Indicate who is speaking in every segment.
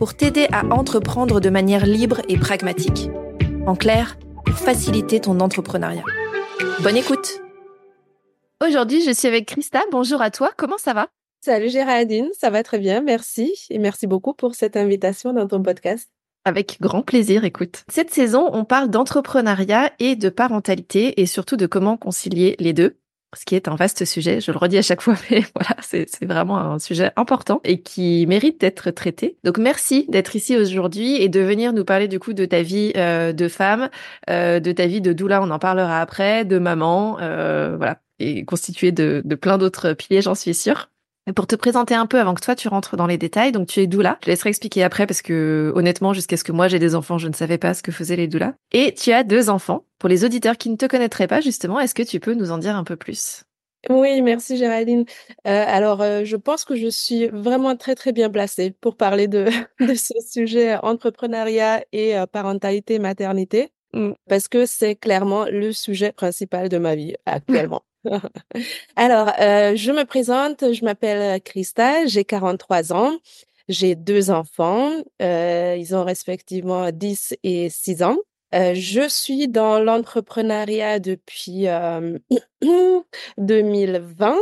Speaker 1: pour t'aider à entreprendre de manière libre et pragmatique. En clair, pour faciliter ton entrepreneuriat. Bonne écoute Aujourd'hui, je suis avec Christa. Bonjour à toi, comment ça va?
Speaker 2: Salut Géraldine, ça va très bien, merci. Et merci beaucoup pour cette invitation dans ton podcast.
Speaker 1: Avec grand plaisir, écoute. Cette saison, on parle d'entrepreneuriat et de parentalité et surtout de comment concilier les deux ce qui est un vaste sujet, je le redis à chaque fois, mais voilà, c'est vraiment un sujet important et qui mérite d'être traité. Donc merci d'être ici aujourd'hui et de venir nous parler du coup de ta vie euh, de femme, euh, de ta vie de doula, on en parlera après, de maman, euh, voilà, et constituée de, de plein d'autres piliers, j'en suis sûre. Pour te présenter un peu avant que toi tu rentres dans les détails, donc tu es doula. Je laisserai expliquer après parce que honnêtement, jusqu'à ce que moi j'ai des enfants, je ne savais pas ce que faisaient les doulas. Et tu as deux enfants. Pour les auditeurs qui ne te connaîtraient pas justement, est-ce que tu peux nous en dire un peu plus?
Speaker 2: Oui, merci Géraldine. Euh, alors, euh, je pense que je suis vraiment très très bien placée pour parler de, de ce sujet entrepreneuriat et euh, parentalité, maternité, mmh. parce que c'est clairement le sujet principal de ma vie actuellement. Alors, euh, je me présente, je m'appelle Christa, j'ai 43 ans, j'ai deux enfants, euh, ils ont respectivement 10 et 6 ans. Euh, je suis dans l'entrepreneuriat depuis 2020.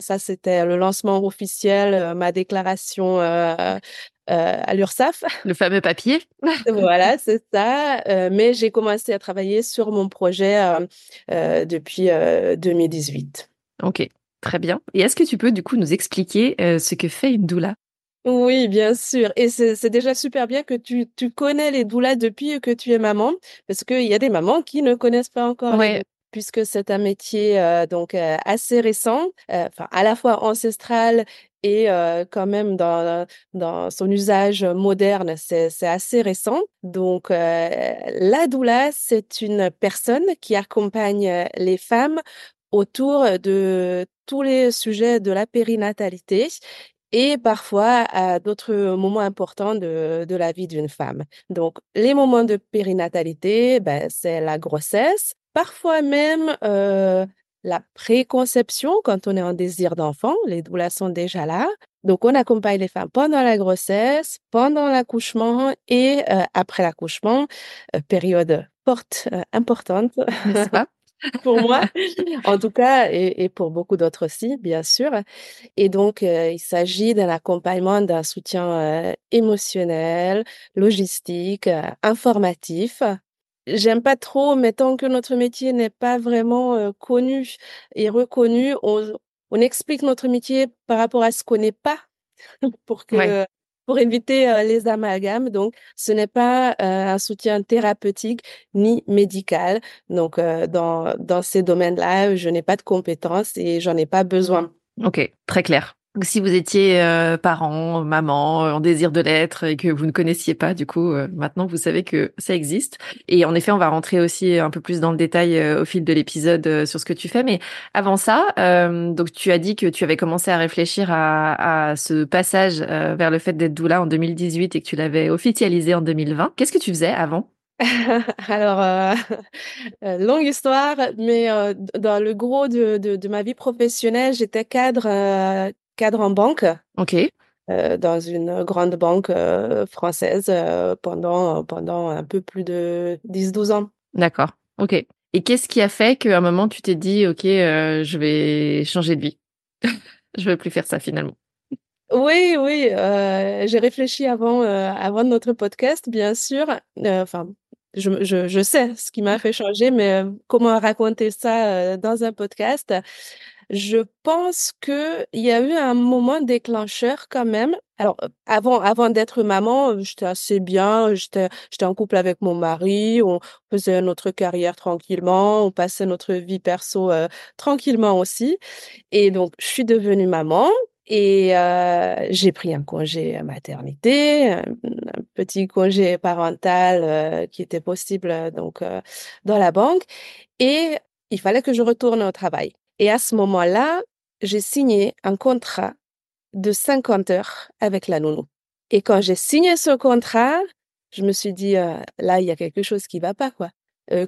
Speaker 2: Ça, c'était le lancement officiel, ma déclaration euh, à l'URSSAF.
Speaker 1: Le fameux papier.
Speaker 2: voilà, c'est ça. Euh, mais j'ai commencé à travailler sur mon projet euh, depuis 2018.
Speaker 1: Ok, très bien. Et est-ce que tu peux du coup nous expliquer ce que fait une doula?
Speaker 2: Oui, bien sûr. Et c'est déjà super bien que tu, tu connais les doulas depuis que tu es maman, parce qu'il y a des mamans qui ne connaissent pas encore. Ouais puisque c'est un métier donc assez récent, à la fois ancestral et quand même dans, son usage moderne, c'est assez récent. Donc la doula, c'est une personne qui accompagne les femmes autour de tous les sujets de la périnatalité et parfois à d'autres moments importants de, de la vie d'une femme. Donc, les moments de périnatalité, ben, c'est la grossesse, Parfois même euh, la préconception, quand on est en désir d'enfant, les doulas sont déjà là. Donc, on accompagne les femmes pendant la grossesse, pendant l'accouchement et euh, après l'accouchement, euh, période forte, importante. N'est-ce pas? pour moi, en tout cas, et, et pour beaucoup d'autres aussi, bien sûr. Et donc, il s'agit d'un accompagnement, d'un soutien émotionnel, logistique, informatif, J'aime pas trop, mais tant que notre métier n'est pas vraiment connu et reconnu, on, on, explique notre métier par rapport à ce qu'on n'est pas pour que pour éviter les amalgames. Donc, ce n'est pas un soutien thérapeutique ni médical. Donc, dans dans ces domaines-là, je n'ai pas de compétences et j'en ai pas besoin.
Speaker 1: Ok, très clair. Si vous étiez euh, parent, maman, euh, en désir de l'être et que vous ne connaissiez pas, du coup, euh, maintenant vous savez que ça existe. Et en effet, on va rentrer aussi un peu plus dans le détail au fil de l'épisode sur ce que tu fais. Mais avant ça, donc tu as dit que tu avais commencé à réfléchir à, à ce passage vers le fait d'être doula en 2018 et que tu l'avais officialisé en 2020. Qu'est-ce que tu faisais avant?
Speaker 2: Alors, longue histoire, mais dans le gros de, de, de ma vie professionnelle, j'étais cadre cadre en banque.
Speaker 1: OK.
Speaker 2: Euh, dans une grande banque euh, française euh, pendant, pendant un peu plus de 10-12 ans.
Speaker 1: D'accord. OK. Et qu'est-ce qui a fait qu'à un moment, tu t'es dit, OK, je vais changer de vie? Je veux plus faire ça finalement
Speaker 2: oui, oui, j'ai réfléchi avant, avant notre podcast, bien sûr. Enfin, je, je, je, sais ce qui m'a fait changer, mais comment raconter ça dans un podcast? Je pense que il y a eu un moment déclencheur quand même. Alors avant avant d'être maman, j'étais assez bien, j'étais j'étais en couple avec mon mari, on faisait notre carrière tranquillement, on passait notre vie perso tranquillement aussi. Et donc je suis devenue maman Et euh, j'ai pris un congé maternité, un, petit congé parental euh, qui était possible donc euh, dans la banque, et il fallait que je retourne au travail. Et à ce moment-là, j'ai signé un contrat de 50 heures avec la nounou. Et quand j'ai signé ce contrat, je me suis dit là, il y a quelque chose qui va pas quoi.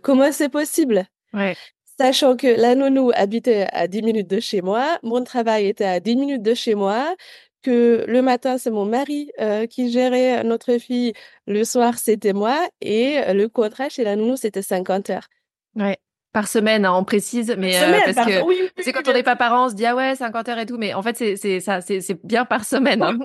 Speaker 2: comment c'est possible?
Speaker 1: Ouais.
Speaker 2: Sachant que la nounou habitait à 10 minutes de chez moi, mon travail était à 10 minutes de chez moi, que le matin, c'est mon mari euh, qui gérait notre fille, le soir, c'était moi, et le contrat chez la nounou, c'était 50 heures.
Speaker 1: Ouais. Par semaine, hein, on précise, mais euh, parce que c'est quand on n'est pas parent, on se dit ah ouais 50 heures et tout, mais en fait c'est ça bien par semaine. Hein.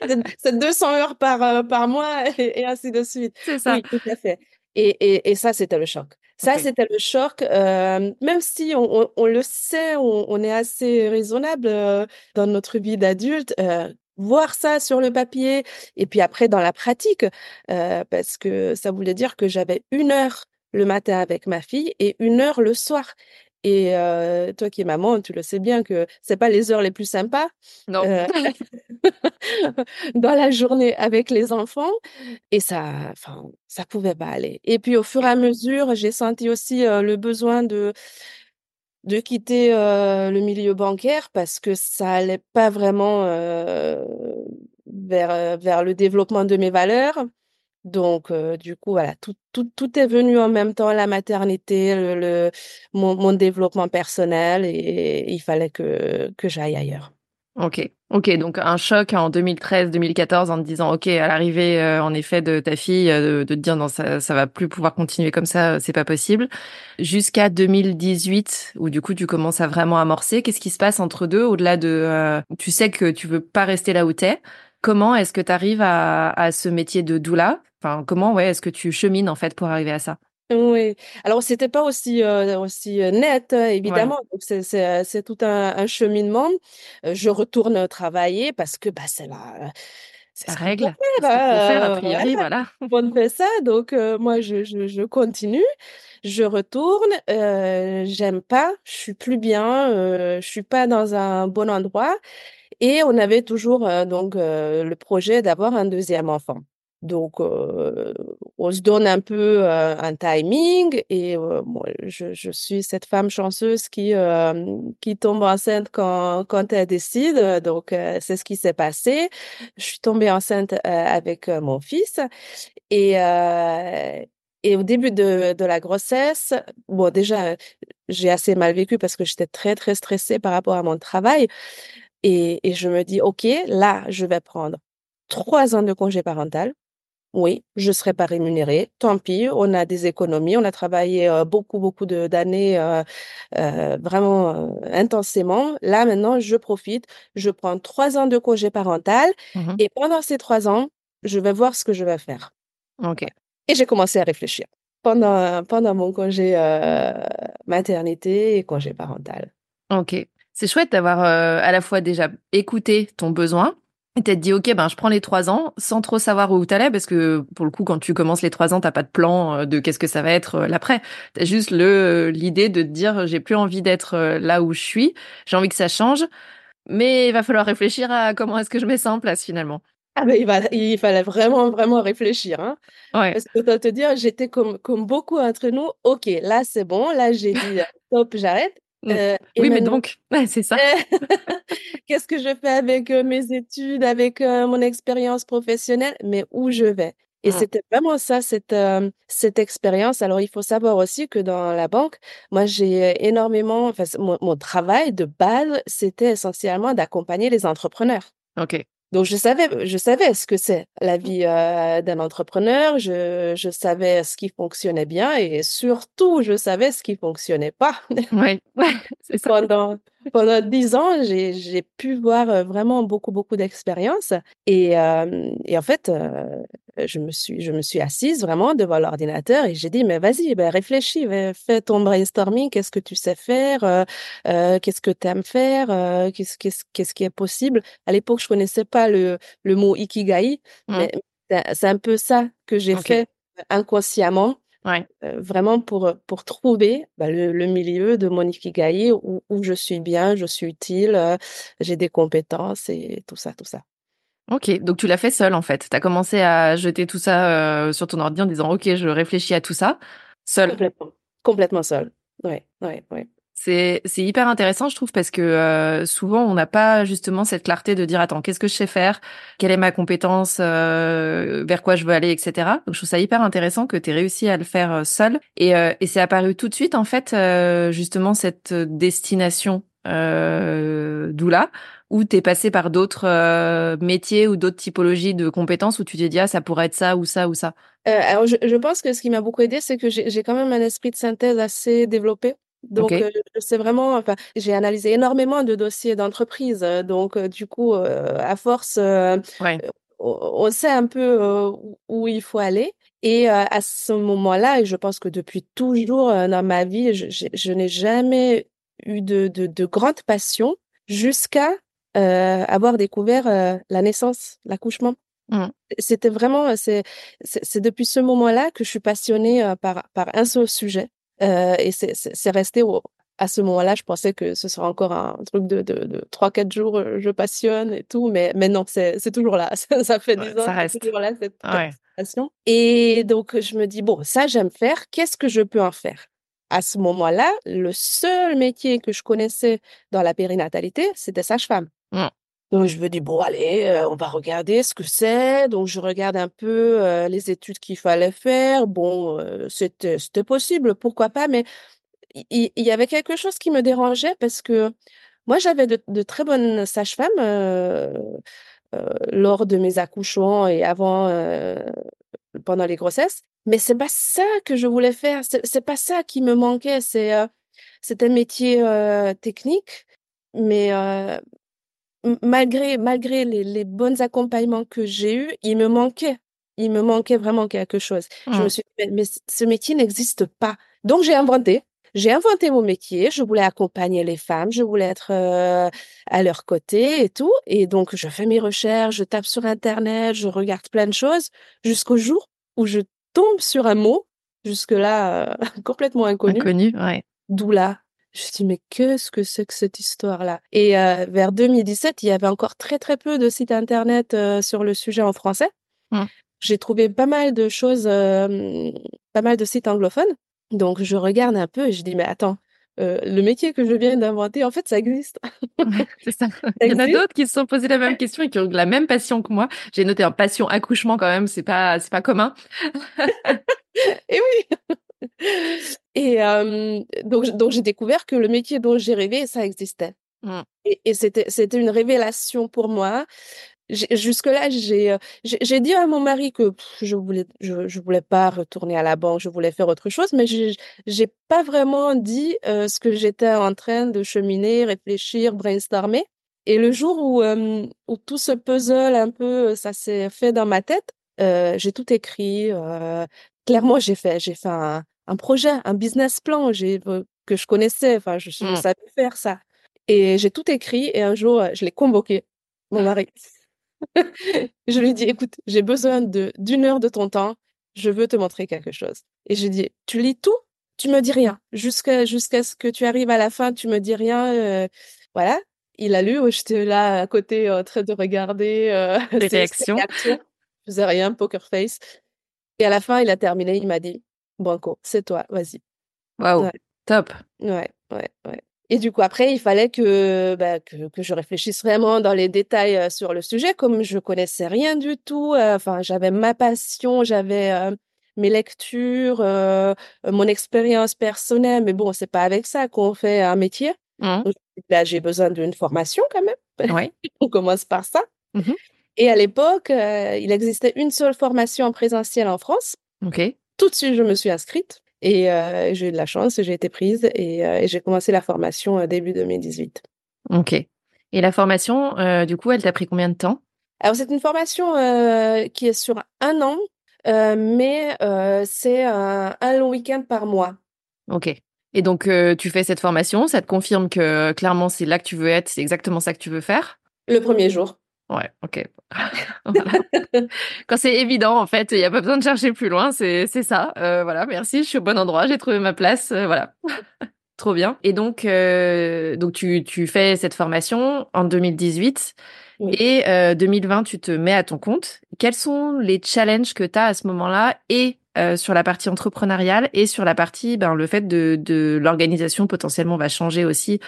Speaker 2: c'est 200 heures par euh, par mois et, et ainsi de suite.
Speaker 1: C'est ça.
Speaker 2: Oui, tout à fait. Et, et, et ça c'était le choc. Ça, c'était le choc. Euh, même si on, on, le sait, on, on, est assez raisonnable euh, dans notre vie d'adulte, euh, voir ça sur le papier et puis après dans la pratique, parce que ça voulait dire que j'avais une heure le matin avec ma fille et une heure le soir. Et euh, toi qui es maman, tu le sais bien que c'est pas les heures les plus sympas.
Speaker 1: Non. Euh,
Speaker 2: dans la journée avec les enfants. Et ça, enfin, ça pouvait pas aller. Et puis au fur et à mesure, j'ai senti aussi euh, le besoin de de quitter le milieu bancaire parce que ça allait pas vraiment vers vers le développement de mes valeurs. Donc, euh, du coup, voilà, tout, tout, tout est venu en même temps, la maternité, le, mon, développement personnel, et, il fallait que, que j'aille ailleurs.
Speaker 1: Ok, ok, donc un choc en 2013-2014 en te disant, ok, à l'arrivée, euh, en effet, de ta fille, euh, de, te dire, non, ça, ça va plus pouvoir continuer comme ça, c'est pas possible. Jusqu'à 2018, où du coup, tu commences à vraiment amorcer. Qu'est-ce qui se passe entre deux, au-delà de, tu sais que tu veux pas rester là où t'es. Comment est-ce que tu arrives à, à ce métier de doula? Enfin, comment ouais, est-ce que tu chemines en fait pour arriver à ça?
Speaker 2: Oui, alors c'était pas aussi euh, aussi euh, net évidemment. Ouais. C'est tout un, un, cheminement. Je retourne travailler parce que bah c'est la
Speaker 1: c'est la règle. Faire, euh, faire a priori, voilà.
Speaker 2: On fait ça, donc euh, moi je, je, je continue, je retourne. Euh, J'aime pas, je suis plus bien, je suis pas dans un bon endroit. Et on avait toujours euh, donc euh, le projet d'avoir un deuxième enfant. Donc, euh, on se donne un peu un timing et moi, je, je, suis cette femme chanceuse qui qui tombe enceinte quand quand elle décide. Donc, c'est ce qui s'est passé. Je suis tombée enceinte avec mon fils et et au début de, de la grossesse, bon déjà j'ai assez mal vécu parce que j'étais très très stressée par rapport à mon travail. Et, et, je me dis, OK, là, je vais prendre trois ans de congé parental. Oui, je serai pas rémunérée. Tant pis, on a des économies. On a travaillé euh, beaucoup, beaucoup d'années euh, euh, vraiment intensément. Là, maintenant, je profite. Je prends trois ans de congé parental. Mmh et pendant ces trois ans, je vais voir ce que je vais faire.
Speaker 1: OK.
Speaker 2: Et j'ai commencé à réfléchir pendant, pendant mon congé maternité et congé parental.
Speaker 1: OK. C'est chouette d'avoir euh, à la fois déjà écouté ton besoin et t'être dit ok ben je prends les trois ans sans trop savoir où t'allais parce que pour le coup quand tu commences les trois ans t'as pas de plan euh, de qu'est-ce que ça va être euh, l'après t'as juste le l'idée de te dire j'ai plus envie d'être là où je suis j'ai envie que ça change mais il va falloir réfléchir à comment est-ce que je mets ça en place finalement
Speaker 2: ah ben il, va, il fallait vraiment vraiment réfléchir hein
Speaker 1: ouais.
Speaker 2: parce que te dire j'étais comme comme beaucoup entre nous ok là c'est bon là j'ai dit stop j'arrête.
Speaker 1: Euh, oui, mais donc, c'est ça.
Speaker 2: Qu'est-ce que je fais avec euh, mes études, avec euh, mon expérience professionnelle, mais où je vais? Et mmh. c'était vraiment ça, cette, cette expérience. Alors, il faut savoir aussi que dans la banque, moi, j'ai énormément, enfin, mon, mon travail de base, c'était essentiellement d'accompagner les entrepreneurs.
Speaker 1: OK.
Speaker 2: Donc je savais, je savais ce que c'est la vie euh, d'un entrepreneur. Je, je savais ce qui fonctionnait bien et surtout je savais ce qui fonctionnait pas.
Speaker 1: Oui, ouais, c'est ça.
Speaker 2: Pendant pendant dix ans, j'ai j'ai pu voir euh, vraiment beaucoup beaucoup d'expériences et euh, et en fait je me suis je me suis assise vraiment devant l'ordinateur et j'ai dit mais vas-y ben réfléchis fais ton brainstorming qu'est-ce que tu sais faire? Euh, euh, qu'est-ce que tu aimes faire? Euh, qu'est-ce qu'est-ce qu'est-ce qui est possible? À l'époque je connaissais pas le le mot ikigai mmh. mais c'est un peu ça que j'ai okay. fait inconsciemment Ouais. vraiment pour, pour trouver bah, le, milieu de mon ikigai où, où, je suis bien, je suis utile, j'ai des compétences et tout ça, tout ça.
Speaker 1: Ok, donc tu l'as fait seul en fait. Tu as commencé à jeter tout ça sur ton ordi en disant ok, je réfléchis à tout ça, seul.
Speaker 2: Complètement, complètement seul. Ouais, ouais, ouais.
Speaker 1: C'est hyper intéressant, je trouve, parce que euh, souvent, on n'a pas justement cette clarté de dire, attends, qu'est-ce que je sais faire? Quelle est ma compétence euh, Vers quoi je veux aller, etc. Donc, je trouve ça hyper intéressant que tu aies réussi à le faire euh, seul. Et, et c'est apparu tout de suite, en fait, justement, cette destination d'où-là, où tu es passé par d'autres métiers ou d'autres typologies de compétences où tu t'es dit, ah, ça pourrait être ça ou ça ou ça?
Speaker 2: alors, je, je pense que ce qui m'a beaucoup aidé, c'est que j'ai quand même un esprit de synthèse assez développé. Donc, c'est vraiment, enfin, j'ai analysé énormément de dossiers d'entreprise. Donc, du coup, à force, on sait un peu où il faut aller. Et à ce moment-là, et je pense que depuis toujours dans ma vie, je, n'ai jamais eu de, de, grande passion jusqu'à avoir découvert la naissance, l'accouchement. Mmh. C'était vraiment, c'est depuis ce moment-là que je suis passionnée par, par un seul sujet. Euh, et c'est resté à ce moment-là, je pensais que ce serait encore un truc de, de, de 3-4 jours, euh, je passionne et tout, mais, mais non, c'est toujours là. Ça, fait des ans,
Speaker 1: ça reste.
Speaker 2: toujours là, cette passion. Et donc, je me dis, bon, ça, j'aime faire, qu'est-ce que je peux en faire? À ce moment-là, le seul métier que je connaissais dans la périnatalité, c'était sage-femme. Mmh. Donc, je me dis, bon, allez, euh, on va regarder ce que c'est. Donc, je regarde un peu euh, les études qu'il fallait faire. Bon, euh, c'était, possible, pourquoi pas, mais il y, avait quelque chose qui me dérangeait parce que moi, j'avais de, très bonnes sages-femmes lors de mes accouchements et avant, pendant les grossesses. Mais c'est pas ça que je voulais faire. C'est pas ça qui me manquait. C'est, c'est un métier technique, mais malgré, malgré les, les bons accompagnements que j'ai eus, il me manquait. Il me manquait vraiment quelque chose. Je me mmh. suis dit, mais, ce métier n'existe pas. Donc, j'ai inventé. J'ai inventé mon métier. Je voulais accompagner les femmes. Je voulais être euh, à leur côté et tout. Et donc, je fais mes recherches, je tape sur Internet, je regarde plein de choses jusqu'au jour où je tombe sur un mot, jusque-là euh, complètement inconnu.
Speaker 1: Inconnu, ouais.
Speaker 2: Doula. Je me dis, mais qu'est-ce que c'est que cette histoire-là? Et euh, vers 2017, il y avait encore très, très peu de sites Internet euh, sur le sujet en français. Mmh. J'ai trouvé pas mal de choses, euh, pas mal de sites anglophones. Donc, je regarde un peu et je dis, mais attends, le métier que je viens d'inventer, en fait, ça existe.
Speaker 1: c'est ça. Il y en a d'autres qui se sont posés la même question et qui ont la même passion que moi. J'ai noté un passion accouchement quand même, c'est pas, c'est pas commun.
Speaker 2: et oui. Et donc, donc j'ai découvert que le métier dont j'ai rêvé, ça existait. Mmh. Et, c'était, c'était une révélation pour moi. Jusque-là, j'ai, j'ai dit à mon mari que je voulais, je, je, voulais pas retourner à la banque, je voulais faire autre chose, mais j'ai, j'ai pas vraiment dit ce que j'étais en train de cheminer, réfléchir, brainstormer. Et le jour où, où tout ce puzzle un peu, ça s'est fait dans ma tête, j'ai tout écrit. clairement, j'ai fait, j'ai fait un, un projet, un business plan j'ai, que je connaissais. Enfin, je, mmh. savais faire ça. Et j'ai tout écrit et un jour, je l'ai convoqué, mon mari. je lui ai dit, écoute, j'ai besoin de, d'une heure de ton temps. Je veux te montrer quelque chose. Et j'ai dit, tu lis tout? Tu me dis rien. Jusqu'à, jusqu'à ce que tu arrives à la fin, tu me dis rien. Euh, voilà. Il a lu, j'étais là à côté en train de regarder euh,
Speaker 1: les réactions. réactions.
Speaker 2: Je faisais rien, poker face. Et à la fin, il a terminé, il m'a dit, Banco, c'est toi, vas-y.
Speaker 1: Waouh, top.
Speaker 2: Ouais, ouais, ouais. Et du coup, après, il fallait que, bah, que, que, je réfléchisse vraiment dans les détails euh, sur le sujet, comme je connaissais rien du tout. Euh, enfin, j'avais ma passion, j'avais euh, mes lectures, mon expérience personnelle, mais bon, c'est pas avec ça qu'on fait un métier. Mmh. Là, j'ai besoin d'une formation quand même.
Speaker 1: Ouais.
Speaker 2: On commence par ça. Mmh Et à l'époque, il existait une seule formation en présentiel en France.
Speaker 1: Ok
Speaker 2: tout de suite, je me suis inscrite et euh, j'ai eu de la chance, j'ai été prise et, euh, j'ai commencé la formation euh, début 2018.
Speaker 1: Ok. Et la formation, du coup, elle t'a pris combien de temps?
Speaker 2: Alors, c'est une formation qui est sur un an, mais c'est un, long week-end par mois.
Speaker 1: Ok. Et donc, tu fais cette formation, ça te confirme que clairement, c'est là que tu veux être, c'est exactement ça que tu veux faire?
Speaker 2: Le premier jour.
Speaker 1: Ouais, ok. Quand c'est évident, en fait, il n'y a pas besoin de chercher plus loin, c'est ça. Euh, voilà, merci, je suis au bon endroit, j'ai trouvé ma place, euh, voilà. Trop bien. Et donc, euh, donc tu, tu fais cette formation en 2018 et 2020, tu te mets à ton compte. Quels sont les challenges que tu as à ce moment-là et sur la partie entrepreneuriale et sur la partie, ben, le fait de, de l'organisation potentiellement va changer aussi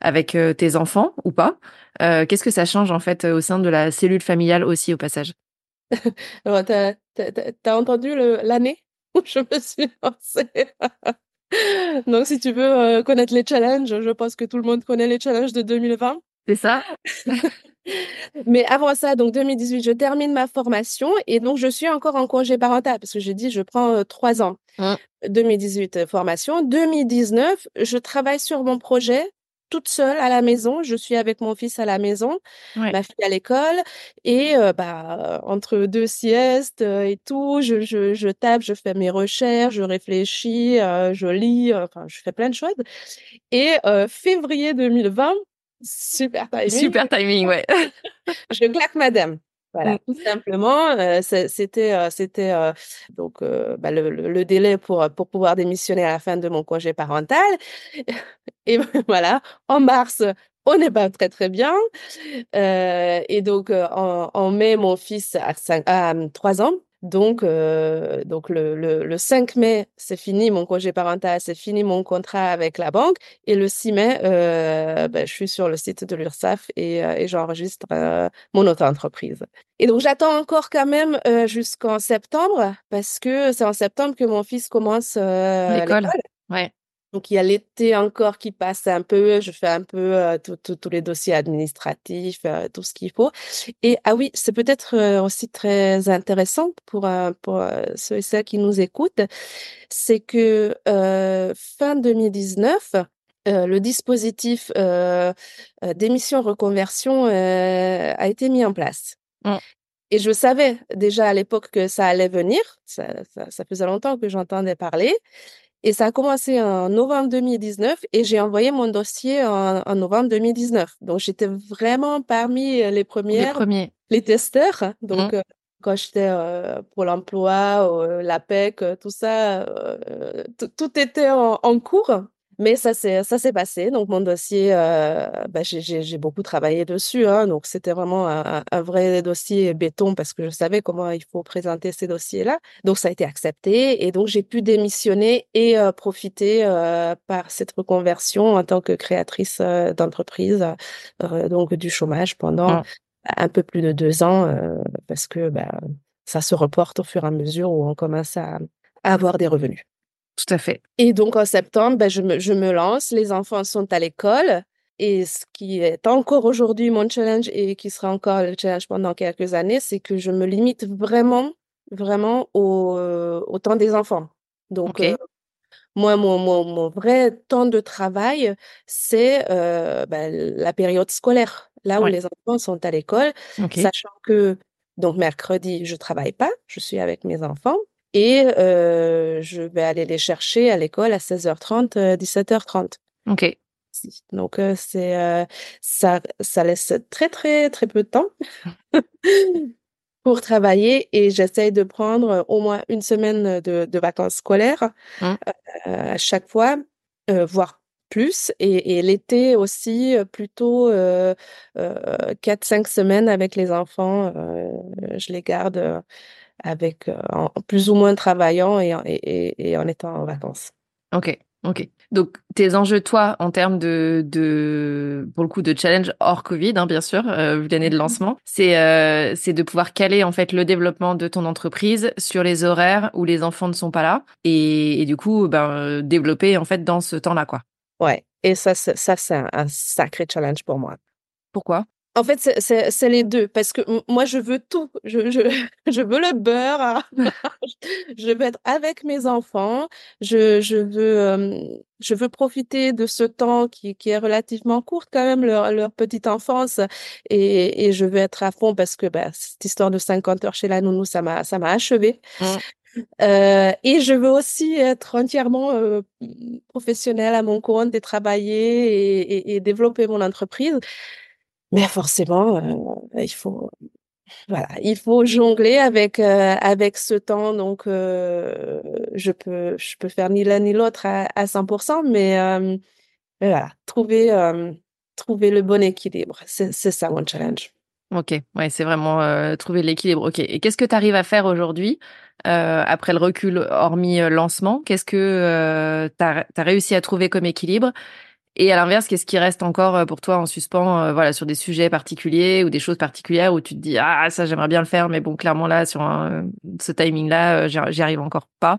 Speaker 1: avec tes enfants ou pas. Euh, qu'est-ce que ça change en fait au sein de la cellule familiale aussi au passage?
Speaker 2: Alors, t'as, as, entendu l'année? Où je me suis lancée. Donc, si tu veux euh, connaître les challenges, je pense que tout le monde connaît les challenges de 2020.
Speaker 1: C'est ça?
Speaker 2: Mais avant ça, donc 2018, je termine ma formation et donc je suis encore en congé parental parce que j'ai dit je prends euh, trois ans. 2018 formation. 2019, je travaille sur mon projet toute seule à la maison. Je suis avec mon fils à la maison, ma fille à l'école. Et euh, bah, entre deux siestes euh, et tout, je, je, je, tape, je fais mes recherches, je réfléchis, euh, je lis, enfin, je fais plein de choses. Et février 2020, super timing.
Speaker 1: Super timing, ouais.
Speaker 2: je claque madame. Voilà, mmh. tout simplement, c'était c'était donc bah, le, le, délai pour pour pouvoir démissionner à la fin de mon congé parental. Et voilà, en mars, on n'est pas très très bien. et donc en, en, mai, mon fils a, cinq, a 3 ans. Donc, euh, donc le, le, le, 5 mai, c'est fini mon congé parental, c'est fini mon contrat avec la banque. Et le 6 mai, euh, ben, je suis sur le site de l'URSSAF et, euh, et j'enregistre euh, mon auto-entreprise. Et donc, j'attends encore quand même euh, jusqu'en septembre parce que c'est en septembre que mon fils commence l'école.
Speaker 1: Ouais.
Speaker 2: Donc, il y a l'été encore qui passe un peu. Je fais un peu euh, tous les dossiers administratifs, euh, tout ce qu'il faut. Et ah oui, c'est peut-être euh, aussi très intéressant pour, pour ceux et celles qui nous écoutent, c'est que fin 2019, le dispositif d'émission reconversion a été mis en place. Mmh. Et je savais déjà à l'époque que ça allait venir. Ça, ça, ça faisait longtemps que j'entendais parler. Et ça a commencé en novembre 2019 et j'ai envoyé mon dossier en, en novembre 2019. Donc, j'étais vraiment parmi les premières,
Speaker 1: les, premiers.
Speaker 2: les testeurs. Donc, mmh. euh, quand j'étais euh, pour l'emploi, euh, l'APEC, euh, tout ça, euh, tout était en, en cours. Mais ça s'est ça s'est passé. Donc mon dossier, euh, bah, j'ai beaucoup travaillé dessus. Hein, donc c'était vraiment un, un, vrai dossier béton parce que je savais comment il faut présenter ces dossiers-là. Donc ça a été accepté et donc j'ai pu démissionner et euh, profiter euh, par cette reconversion en tant que créatrice d'entreprise, donc du chômage pendant ah. un peu plus de deux ans parce que bah, ça se reporte au fur et à mesure où on commence à, à avoir des revenus.
Speaker 1: Tout à fait.
Speaker 2: Et donc en septembre, ben, je, me, je me lance, les enfants sont à l'école. Et ce qui est encore aujourd'hui mon challenge et qui sera encore le challenge pendant quelques années, c'est que je me limite vraiment, vraiment au, au temps des enfants. Donc, euh, moi, mon, mon, mon, vrai temps de travail, c'est euh, ben, la période scolaire, là où les enfants sont à l'école, sachant que donc mercredi, je travaille pas, je suis avec mes enfants. Et euh, je vais aller les chercher à l'école à 16h30, 17h30.
Speaker 1: Euh, ok.
Speaker 2: Donc euh, c'est euh, ça, ça laisse très très très peu de temps pour travailler et j'essaye de prendre au moins une semaine de, de vacances scolaires mmh. à chaque fois, voire plus. Et, et l'été aussi, plutôt quatre cinq semaines avec les enfants. je les garde avec euh, en plus ou moins travaillant et, et, et en étant en vacances.
Speaker 1: Ok, ok. Donc tes enjeux toi en termes de, de pour le coup de challenge hors Covid hein, bien sûr euh, vu l'année de mhm. lancement c'est euh, c'est de pouvoir caler en fait le développement de ton entreprise sur les horaires où les enfants ne sont pas là et, et du coup ben développer en fait dans ce temps là quoi.
Speaker 2: Ouais et ça ça c'est un sacré challenge pour moi.
Speaker 1: Pourquoi?
Speaker 2: En fait, c'est les deux, parce que moi, je veux tout. Je, je, je veux le beurre. je veux être avec mes enfants. Je, je veux, je veux profiter de ce temps qui, qui est relativement court quand même, leur, leur petite enfance, et, et je veux être à fond parce que bah, cette histoire de 50 heures chez la nounou, ça m'a, ça m'a achevé. Mmh. Euh, et je veux aussi être entièrement euh, professionnelle à mon compte et travailler et, et, et développer mon entreprise. Mais forcément, il faut voilà, il faut jongler avec avec ce temps. Donc, je peux je peux faire ni l'un ni l'autre à, à 100%, mais, mais voilà, trouver trouver le bon équilibre, c'est ça mon challenge.
Speaker 1: Ok, ouais, c'est vraiment trouver l'équilibre. Ok, et qu'est-ce que tu arrives à faire aujourd'hui après le recul, hormis lancement? Qu'est-ce que tu as, as, réussi à trouver comme équilibre? Et à l'inverse, qu'est-ce qui reste encore euh, pour toi en suspens, euh, voilà, sur des sujets particuliers ou des choses particulières où tu te dis ah ça j'aimerais bien le faire, mais bon clairement là sur ce timing-là, euh, j'y arrive encore pas.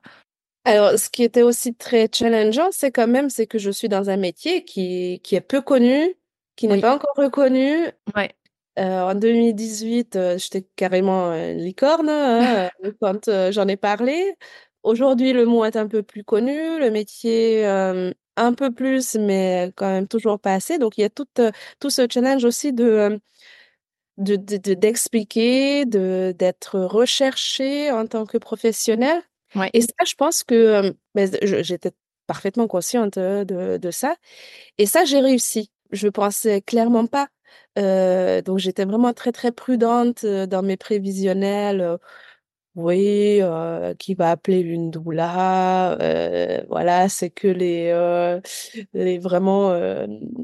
Speaker 2: Alors, ce qui était aussi très challengeant, c'est quand même c'est que je suis dans un métier qui qui est peu connu, qui n'est pas encore reconnu.
Speaker 1: Ouais.
Speaker 2: en 2018, j'étais carrément licorne hein, quand j'en ai parlé. Aujourd'hui, le mot est un peu plus connu, le métier un peu plus, mais quand même toujours pas assez. Donc, il y a tout, euh, tout ce challenge aussi de, euh, de, d'expliquer, de, d'être recherché en tant que professionnel. Et ça, je pense que euh, ben, j'étais parfaitement consciente de, de ça. Et ça, j'ai réussi. Je pensais clairement pas. donc, j'étais vraiment très, très prudente dans mes prévisionnels oui, euh, qui va appeler une doula, euh, voilà, c'est que les, euh, les vraiment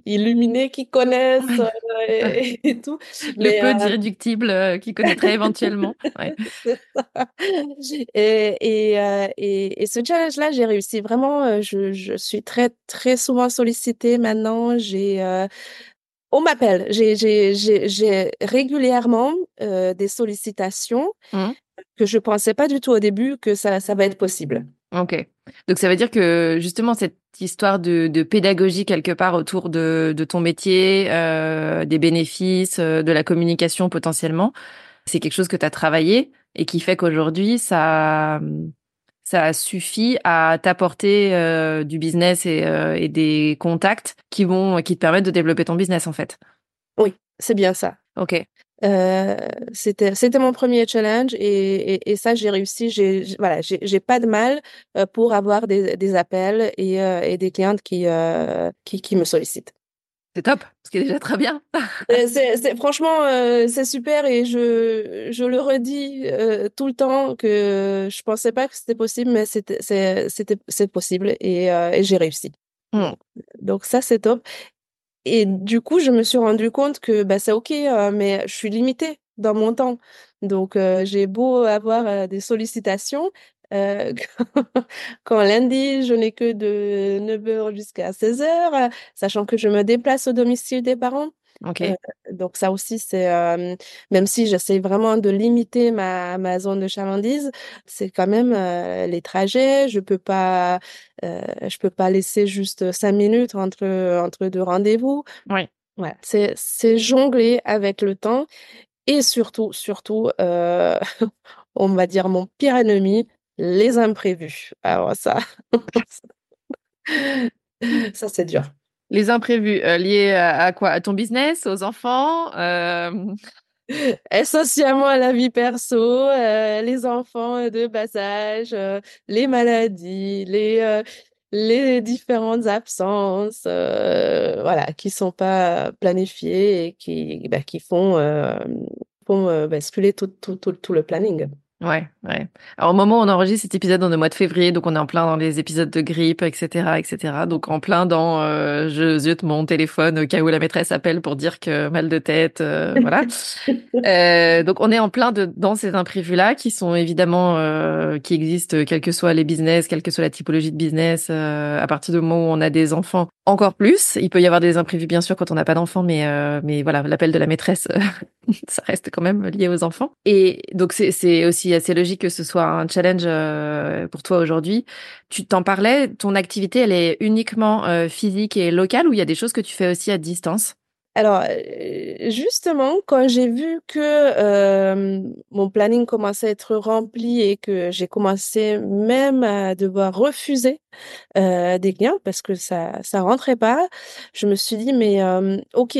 Speaker 2: illuminés qui connaissent et, tout.
Speaker 1: Le peu d'irréductibles qui connaîtraient éventuellement. Ouais.
Speaker 2: Et, et, et, et, ce challenge-là, j'ai réussi vraiment. Je, je suis très, très souvent sollicitée maintenant. J'ai on m'appelle. J'ai régulièrement des sollicitations. Mmh que je pensais pas du tout au début que ça, ça va être possible.
Speaker 1: Ok. Donc ça veut dire que justement cette histoire de, de pédagogie quelque part autour de, de ton métier, euh, des bénéfices, euh, de la communication potentiellement, c'est quelque chose que tu as travaillé et qui fait qu'aujourd'hui ça ça suffit à t'apporter euh, du business et, et des contacts qui vont qui te permettent de développer ton business en fait.
Speaker 2: Oui, c'est bien ça.
Speaker 1: Ok.
Speaker 2: Euh, c'était c'était mon premier challenge et, et, et ça j'ai réussi. J'ai voilà j'ai pas de mal euh, pour avoir des, des appels et, euh, et des clientes qui, qui qui me sollicitent.
Speaker 1: C'est top ce qui est déjà très bien.
Speaker 2: C'est franchement c'est super et je je le redis tout le temps que je pensais pas que c'était possible mais c'était c'était c'est possible et, et j'ai réussi. Mmh. donc ça c'est top et du coup, je me suis rendu compte que bah, c'est OK, euh, mais je suis limitée dans mon temps. Donc, euh, j'ai beau avoir euh, des sollicitations. quand lundi, je n'ai que de 9h jusqu'à 16h, sachant que je me déplace au domicile des parents.
Speaker 1: Okay.
Speaker 2: donc ça aussi, c'est même si j'essaie vraiment de limiter ma, ma zone de chalandise, c'est quand même les trajets. Je peux pas, je peux pas laisser juste cinq minutes entre entre deux rendez-vous.
Speaker 1: Oui.
Speaker 2: Voilà, c'est c'est jongler avec le temps et surtout surtout, on va dire mon pire ennemi, les imprévus. Alors ça, ça c'est dur.
Speaker 1: Les imprévus euh, liés à, quoi? À ton business, aux enfants euh...
Speaker 2: Essentiellement à la vie perso, euh, les enfants de bas âge, euh, les maladies, les les différentes absences, voilà, qui sont pas planifiées et qui bah, qui font font basculer tout, tout, tout, tout le planning.
Speaker 1: Ouais, ouais. Alors au moment où on enregistre cet épisode, on est au mois de février, donc on est en plein dans les épisodes de grippe, etc., etc. Donc en plein dans euh, je zute mon téléphone au cas où la maîtresse appelle pour dire que mal de tête, euh, voilà. euh, donc on est en plein de, dans ces imprévus là qui sont évidemment euh, qui existent quel que soit les business, quelle que soit la typologie de business. Euh, à partir du moment où on a des enfants, encore plus. Il peut y avoir des imprévus bien sûr quand on n'a pas d'enfants, mais mais voilà, l'appel de la maîtresse, ça reste quand même lié aux enfants. Et donc c'est aussi assez logique que ce soit un challenge euh, pour toi aujourd'hui. Tu t'en parlais, ton activité, elle est uniquement euh, physique et locale ou il y a des choses que tu fais aussi à distance?
Speaker 2: Alors, euh, justement, quand j'ai vu que mon planning commençait à être rempli et que j'ai commencé même à devoir refuser des clients parce que ça ça rentrait pas, je me suis dit mais ok,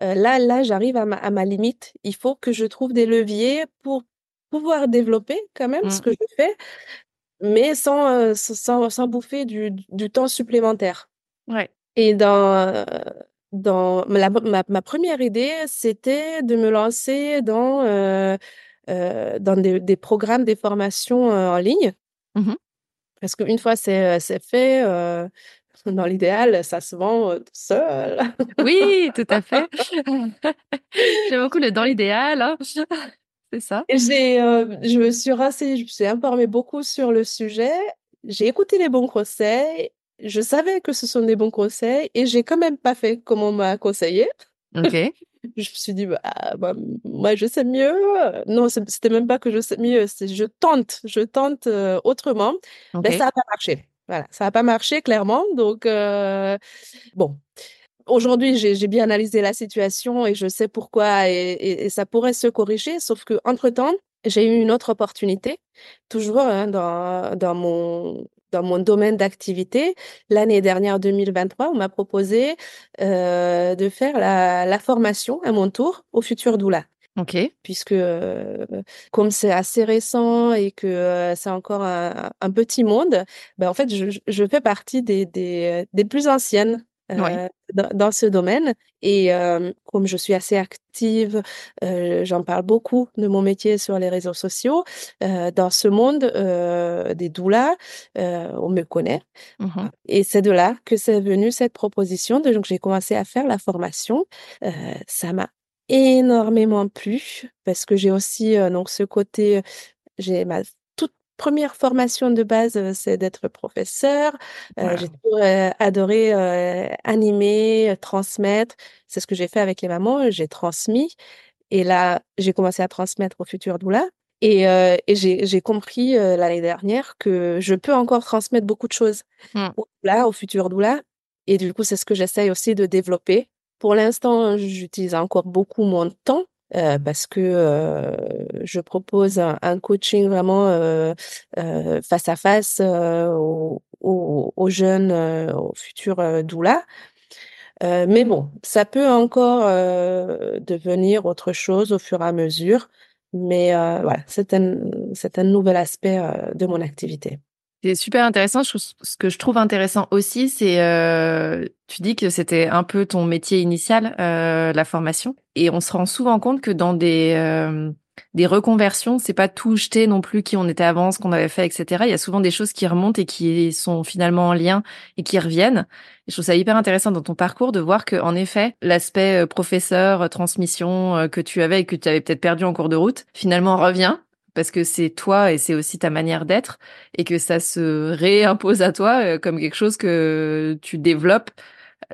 Speaker 2: là là j'arrive à ma, à ma limite. Il faut que je trouve des leviers pour pouvoir développer quand même ce mmh. que je fais, mais sans, sans, sans bouffer du, du temps supplémentaire.
Speaker 1: Ouais.
Speaker 2: Et dans, dans ma, ma, première idée, c'était de me lancer dans, euh, euh, dans des, des, programmes, des formations euh, en ligne. Mmh Parce qu'une fois c'est, c'est fait, dans l'idéal, ça se vend tout seul.
Speaker 1: Oui, tout à fait. J'aime beaucoup le dans l'idéal. Hein. C'est ça.
Speaker 2: J'ai, je me suis renseignée, je me suis informée beaucoup sur le sujet. J'ai écouté les bons conseils je savais que ce sont des bons conseils et j'ai quand même pas fait comme on m'a conseillé.
Speaker 1: Ok.
Speaker 2: je me suis dit, bah, bah, moi, je sais mieux. Non, c'était même pas que je sais mieux, c'est je tente, je tente euh, autrement. Mais ça n'a pas marché. Voilà, ça n'a pas marché clairement. Donc, euh, bon. Aujourd'hui, j'ai bien analysé la situation et je sais pourquoi et, et, ça pourrait se corriger. Sauf que entre temps, j'ai eu une autre opportunité, toujours hein, dans, dans mon dans mon domaine d'activité. L'année dernière, 2023, on m'a proposé euh, de faire la, la, formation à mon tour au futur doula.
Speaker 1: Ok.
Speaker 2: Puisque euh, comme c'est assez récent et que euh, c'est encore un, un, petit monde, ben en fait, je, je fais partie des, des, des plus anciennes euh, dans, ce domaine. Et euh, comme je suis assez active, euh, j'en parle beaucoup de mon métier sur les réseaux sociaux. dans ce monde des doulas, on me connaît. Mmh Et c'est de là que c'est venu cette proposition. Donc j'ai commencé à faire la formation. ça m'a énormément plu parce que j'ai aussi donc ce côté j'ai ma première formation de base, euh, c'est d'être professeur. Euh, j'ai toujours euh, adoré animer, transmettre. C'est ce que j'ai fait avec les mamans. J'ai transmis. Et là, j'ai commencé à transmettre au futur doula. Et, et j'ai compris l'année dernière que je peux encore transmettre beaucoup de choses mmh. au doula, au futur doula. Et du coup, c'est ce que j'essaye aussi de développer. Pour l'instant, j'utilise encore beaucoup mon temps euh, parce que euh, je propose un, coaching vraiment euh, euh face à face aux, aux, aux, jeunes, aux futurs doulas. mais bon, ça peut encore devenir autre chose au fur et à mesure. Mais voilà, c'est un, un nouvel aspect de mon activité.
Speaker 1: C'est super intéressant. Ce que je trouve intéressant aussi, c'est euh, tu dis que c'était un peu ton métier initial, euh, la formation, et on se rend souvent compte que dans des euh, des reconversions, c'est pas tout jeter non plus qui on était avant, ce qu'on avait fait, etc. Il y a souvent des choses qui remontent et qui sont finalement en lien et qui reviennent. Et je trouve ça hyper intéressant dans ton parcours de voir que, en effet, l'aspect euh, professeur, transmission euh, que tu avais et que tu avais peut-être perdu en cours de route, finalement revient parce que c'est toi et c'est aussi ta manière d'être et que ça se réimpose à toi euh, comme quelque chose que tu développes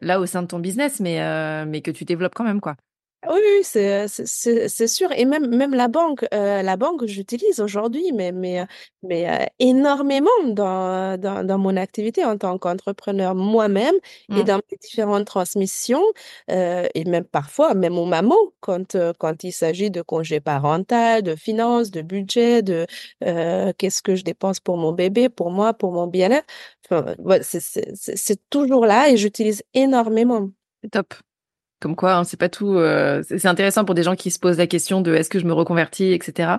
Speaker 1: là au sein de ton business mais euh, mais que tu développes quand même quoi.
Speaker 2: Oui, c'est c'est sûr. Et même, même la banque, euh, la banque, j'utilise aujourd'hui, mais, mais, mais euh, énormément dans, dans, dans, mon activité en tant qu'entrepreneur moi-même et mmh. dans mes différentes transmissions. Euh, et même parfois, même aux mamans, quand, quand il s'agit de congés parental, de finances, de budget, de qu'est-ce que je dépense pour mon bébé, pour moi, pour mon bien-être. Enfin, c'est toujours là et j'utilise énormément.
Speaker 1: Top. Comme quoi, hein, c'est pas tout. Euh, c'est intéressant pour des gens qui se posent la question de est-ce que je me reconvertis, etc.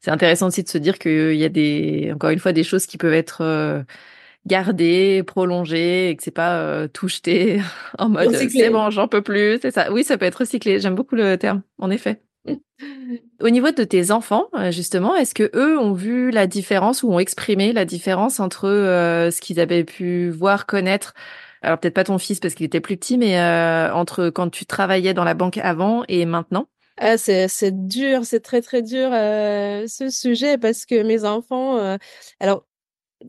Speaker 1: C'est intéressant aussi de se dire qu'il y a des, encore une fois, des choses qui peuvent être euh, gardées, prolongées, et que c'est pas euh, tout jeté en mode c'est bon, j'en peux plus. C'est ça. Oui, ça peut être recyclé. J'aime beaucoup le terme. En effet. Au niveau de tes enfants, justement, est-ce que eux ont vu la différence ou ont exprimé la différence entre ce qu'ils avaient pu voir, connaître alors peut-être pas ton fils parce qu'il était plus petit, mais euh, entre quand tu travaillais dans la banque avant et maintenant?
Speaker 2: Ah, c'est, c'est dur, c'est très très dur euh, ce sujet parce que mes enfants, euh, alors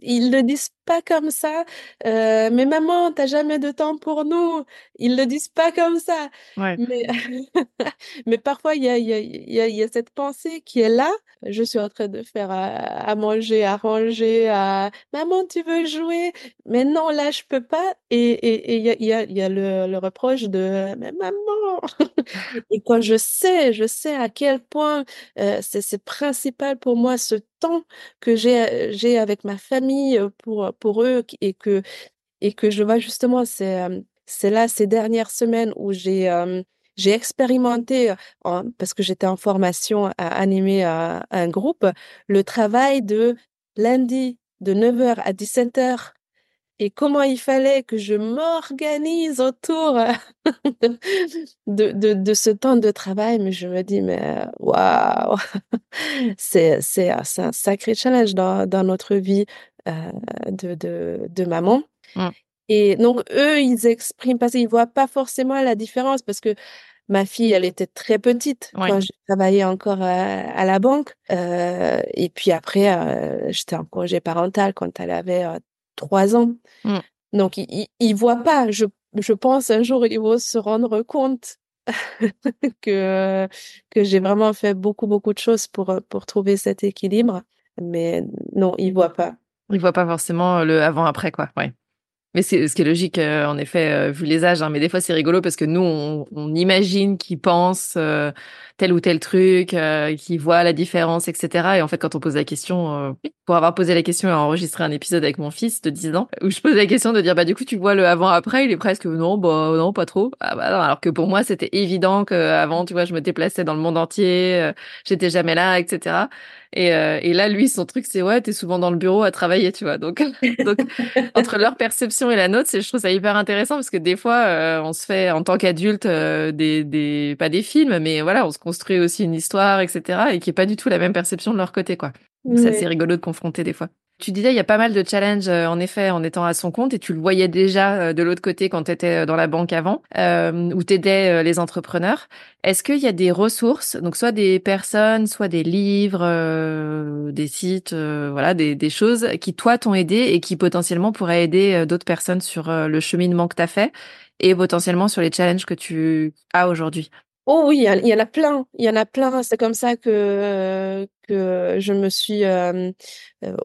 Speaker 2: ils le disent pas comme ça. Euh, mais maman, t'as jamais de temps pour nous. Ils le disent pas comme ça.
Speaker 1: Ouais.
Speaker 2: Mais, mais parfois, il y a, y, a, y, a, y a cette pensée qui est là. Je suis en train de faire à, manger, à ranger, à maman, tu veux jouer? Mais non, là, je peux pas. Et il y a, y a, y a le, le reproche de mais maman. et quand je sais, je sais à quel point euh, c'est, principal pour moi ce temps que j'ai avec ma famille pour pour eux et que et que je vois justement c'est c'est là ces dernières semaines où j'ai j'ai expérimenté parce que j'étais en formation à animer un groupe le travail de lundi de 9h à 17h et comment il fallait que je m'organise autour de, de, ce temps de travail. Mais je me dis, mais waouh, c'est, c'est, un sacré challenge dans, dans notre vie euh, de, de, de maman. Mmh. Et donc, eux, ils expriment parce qu'ils voient pas forcément la différence parce que ma fille, elle était très petite quand je travaillais encore à, la banque. Euh, et puis après, euh, j'étais en congé parental quand elle avait euh, trois ans. Mmh. Donc, ils ne voient pas. Je, je pense un jour, ils vont se rendre compte que, que j'ai vraiment fait beaucoup, beaucoup de choses pour, pour trouver cet équilibre. Mais non, ils voient pas.
Speaker 1: Ils voient pas forcément le avant-après, quoi. Ouais. Mais c'est ce qui est logique, euh, en effet, euh, vu les âges. Hein. Mais des fois, c'est rigolo parce que nous, on, on imagine qu'ils pensent euh, tel ou tel truc, qu'ils voient la différence, etc. Et en fait, quand on pose la question, pour avoir posé la question et enregistré un épisode avec mon fils de 10 ans, où je pose la question de dire, bah du coup, tu vois le avant-après, il est presque non, bah non, pas trop. Ah, bah, non. Alors que pour moi, c'était évident qu'avant, tu vois, je me déplaçais dans le monde entier, j'étais jamais là, etc. Et, et là, lui, son truc, c'est ouais, t'es souvent dans le bureau à travailler, tu vois. Donc, donc entre leur perception et la nôtre, je trouve ça hyper intéressant parce que des fois, euh, on se fait en tant qu'adulte euh, des, des, pas des films, mais voilà, on se construit aussi une histoire, etc. et qui est pas du tout la même perception de leur côté, quoi. Donc c'est assez rigolo de confronter des fois. Tu disais, il y a pas mal de challenges, euh, en effet, en étant à son compte, et tu le voyais déjà euh, de l'autre côté quand tu étais euh, dans la banque avant, où tu aidais les entrepreneurs. Est-ce qu'il y a des ressources, donc soit des personnes, soit des livres, des sites, voilà, des, des, choses qui, toi, t'ont aidé et qui potentiellement pourraient aider d'autres personnes sur le cheminement que tu as fait et potentiellement sur les challenges que tu as aujourd'hui?
Speaker 2: Oh oui, il y en a plein, il y en a plein. C'est comme ça que que je me suis euh,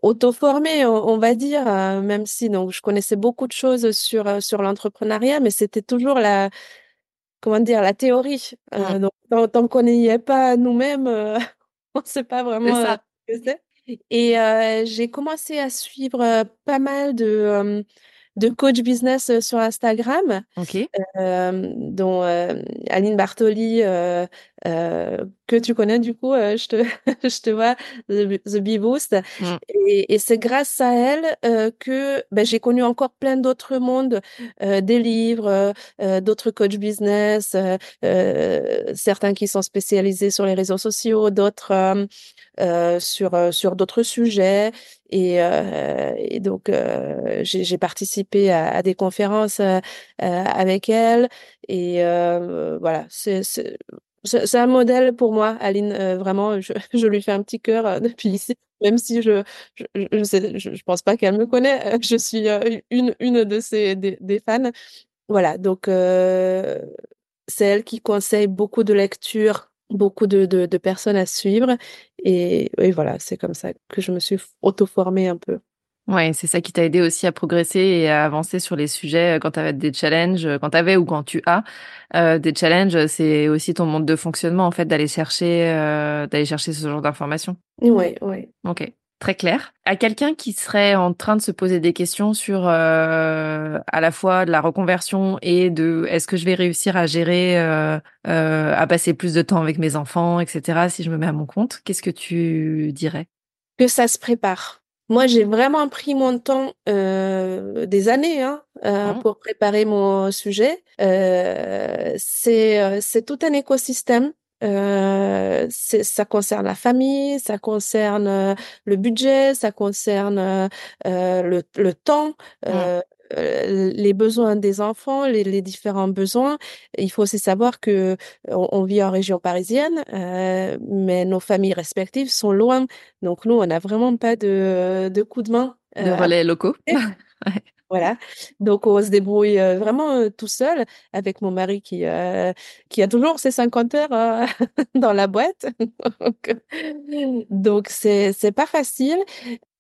Speaker 2: auto-formée, on, va dire, même si donc je connaissais beaucoup de choses sur sur l'entrepreneuriat, mais c'était toujours la comment dire la théorie. Euh, donc tant, qu'on n'y est pas nous-mêmes, on ne sait pas vraiment ce que c'est. Et j'ai commencé à suivre pas mal de de coach business euh, sur Instagram, euh, dont euh, Aline Bartoli, que tu connais du coup, je, te, je te vois, The, Bee Boost. Mm. Et, c'est grâce à elle que ben, j'ai connu encore plein d'autres mondes, des livres, d'autres coach business, certains qui sont spécialisés sur les réseaux sociaux, d'autres sur, sur d'autres sujets. Et, euh, et donc, euh, j'ai participé à, à, des conférences euh, avec elle. Et voilà, c'est c'est un modèle pour moi, Aline. vraiment, je, lui fais un petit cœur depuis ici, même si je je, je, pense pas qu'elle me connaît. Je suis une une de ses des, fans. Voilà, donc c'est elle qui conseille beaucoup de lectures beaucoup de, de, personnes à suivre. Et, et voilà, c'est comme ça que je me suis auto-formée un peu.
Speaker 1: Ouais, c'est ça qui t'a aidé aussi à progresser et à avancer sur les sujets euh, quand tu avais des challenges, euh, quand tu avais ou quand tu as euh, des challenges, c'est aussi ton monde de fonctionnement en fait d'aller chercher euh, d'aller chercher ce genre d'informations.
Speaker 2: Ouais, ouais.
Speaker 1: OK très clair. À quelqu'un qui serait en train de se poser des questions sur euh, à la fois de la reconversion et de est-ce que je vais réussir à gérer, à passer plus de temps avec mes enfants, etc. Si je me mets à mon compte, qu'est-ce que tu dirais?
Speaker 2: Que ça se prépare. Moi, j'ai vraiment pris mon temps, des années, hein, mmh. pour préparer mon sujet. c'est c'est tout un écosystème euh, ça concerne la famille, ça concerne euh, le budget, ça concerne euh, le, le, temps, mmh. les besoins des enfants, les, les, différents besoins. Il faut aussi savoir que on, vit en région parisienne, mais nos familles respectives sont loin. Donc nous, on n'a vraiment pas de, de coup de main.
Speaker 1: De relais locaux.
Speaker 2: Voilà. Donc, on se débrouille euh, vraiment euh, tout seul avec mon mari qui, euh, qui a toujours ses 50 heures dans la boîte. donc, c'est, c'est pas facile.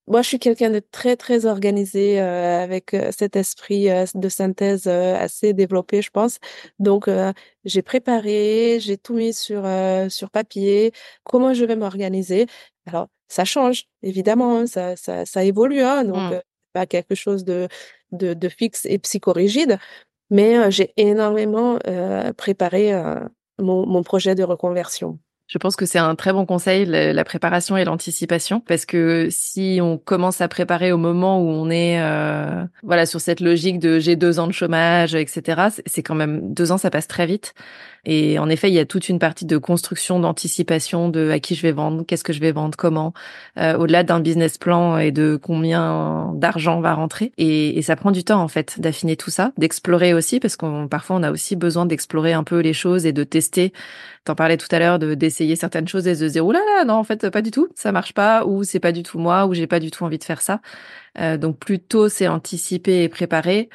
Speaker 2: Moi, je suis quelqu'un de très, très organisé avec cet esprit de synthèse assez développé, je pense. Donc, j'ai préparé, j'ai tout mis sur, sur papier, comment je vais m'organiser? Alors, ça change, évidemment, hein, ça, ça, ça évolue. Hein, donc, mmh. pas quelque chose de de, de fixe et psychorigide, mais euh, j'ai énormément euh, préparé euh, mon, mon, projet de reconversion.
Speaker 1: Je pense que c'est un très bon conseil, la, préparation et l'anticipation, parce que si on commence à préparer au moment où on est, euh, voilà, sur cette logique de j'ai deux ans de chômage, etc., c'est quand même deux ans, ça passe très vite. Et en effet, il y a toute une partie de construction, d'anticipation de à qui je vais vendre, qu'est-ce que je vais vendre, comment, euh, au-delà d'un business plan et de combien d'argent va rentrer. Et, et, ça prend du temps en fait d'affiner tout ça, d'explorer aussi, parce qu'on parfois on a aussi besoin d'explorer un peu les choses et de tester. T'en parlais tout à l'heure de d'essayer certaines choses et de se dire là là non en fait pas du tout, ça marche pas ou c'est pas du tout moi ou j'ai pas du tout envie de faire ça. Euh, donc plutôt c'est anticiper et préparer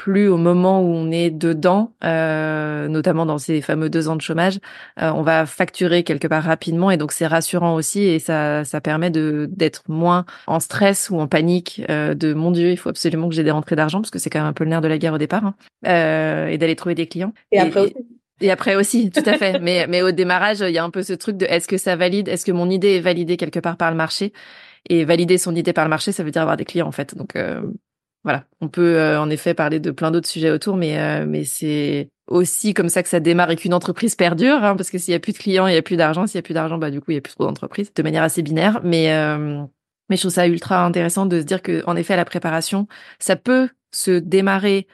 Speaker 1: plus au moment où on est dedans, euh, notamment dans ces fameux deux ans de chômage, euh, on va facturer quelque part rapidement et donc c'est rassurant aussi et ça ça permet de d'être moins en stress ou en panique euh, de mon Dieu il faut absolument que j'ai des rentrées d'argent parce que c'est quand même un peu le nerf de la guerre au départ hein, et d'aller trouver des clients.
Speaker 2: Et, après aussi.
Speaker 1: Et après aussi, tout à fait. mais, mais au démarrage, il y a un peu ce truc de est-ce que ça valide, est-ce que mon idée est validée quelque part par le marché? Et valider son idée par le marché, ça veut dire avoir des clients en fait. Donc euh, voilà, on peut euh, en effet parler de plein d'autres sujets autour, mais euh, mais c'est aussi comme ça que ça démarre et qu'une entreprise perdure, hein, parce que s'il y a plus de clients, il y a plus d'argent. S'il y a plus d'argent, bah du coup il y a plus trop d'entreprises, de manière assez binaire. Mais euh, mais je trouve ça ultra intéressant de se dire que en effet la préparation, ça peut se démarrer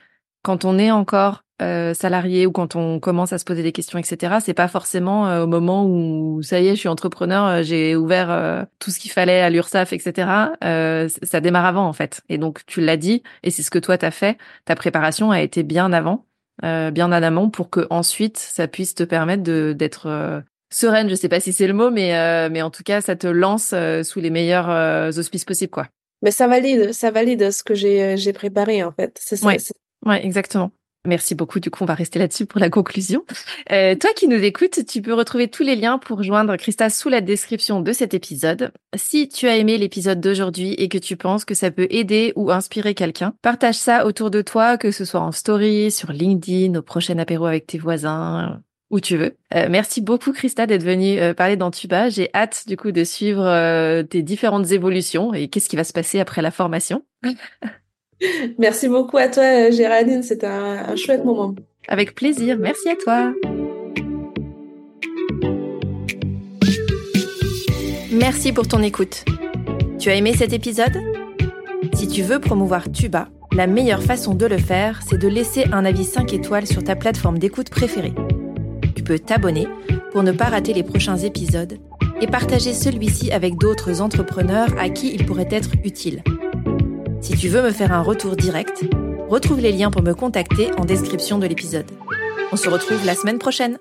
Speaker 1: quand on est encore euh, salarié ou quand on commence à se poser des questions, etc. C'est pas forcément euh, au moment où ça y est, je suis entrepreneur, euh, j'ai ouvert tout ce qu'il fallait à l'URSSAF, etc. ça démarre avant en fait. Et donc tu l'as dit, et c'est ce que toi t'as fait. Ta préparation a été bien avant, bien en amont, pour que ensuite ça puisse te permettre de d'être sereine. Je sais pas si c'est le mot, mais mais en tout cas ça te lance sous les meilleurs auspices possibles, quoi.
Speaker 2: Mais ça valide, ça valide ce que j'ai j'ai préparé en fait.
Speaker 1: C'est ça. ouais, exactement. Merci beaucoup. Du coup, on va rester là-dessus pour la conclusion. Euh, toi qui nous écoutes, tu peux retrouver tous les liens pour joindre Christa sous la description de cet épisode. Si tu as aimé l'épisode d'aujourd'hui et que tu penses que ça peut aider ou inspirer quelqu'un, partage ça autour de toi, que ce soit en story, sur LinkedIn, au prochain apéro avec tes voisins, où tu veux. Euh, merci beaucoup Christa d'être venue euh, parler d'Antuba. J'ai hâte du coup de suivre tes différentes évolutions et qu'est-ce qui va se passer après la formation.
Speaker 2: Merci beaucoup à toi, Géraldine. C'était un, chouette moment.
Speaker 1: Avec plaisir. Merci à toi.
Speaker 3: Merci pour ton écoute. Tu as aimé cet épisode? Si tu veux promouvoir Tuba, la meilleure façon de le faire, c'est de laisser un avis 5 étoiles sur ta plateforme d'écoute préférée. Tu peux t'abonner pour ne pas rater les prochains épisodes et partager celui-ci avec d'autres entrepreneurs à qui il pourrait être utile. Si tu veux me faire un retour direct, retrouve les liens pour me contacter en description de l'épisode. On se retrouve la semaine prochaine.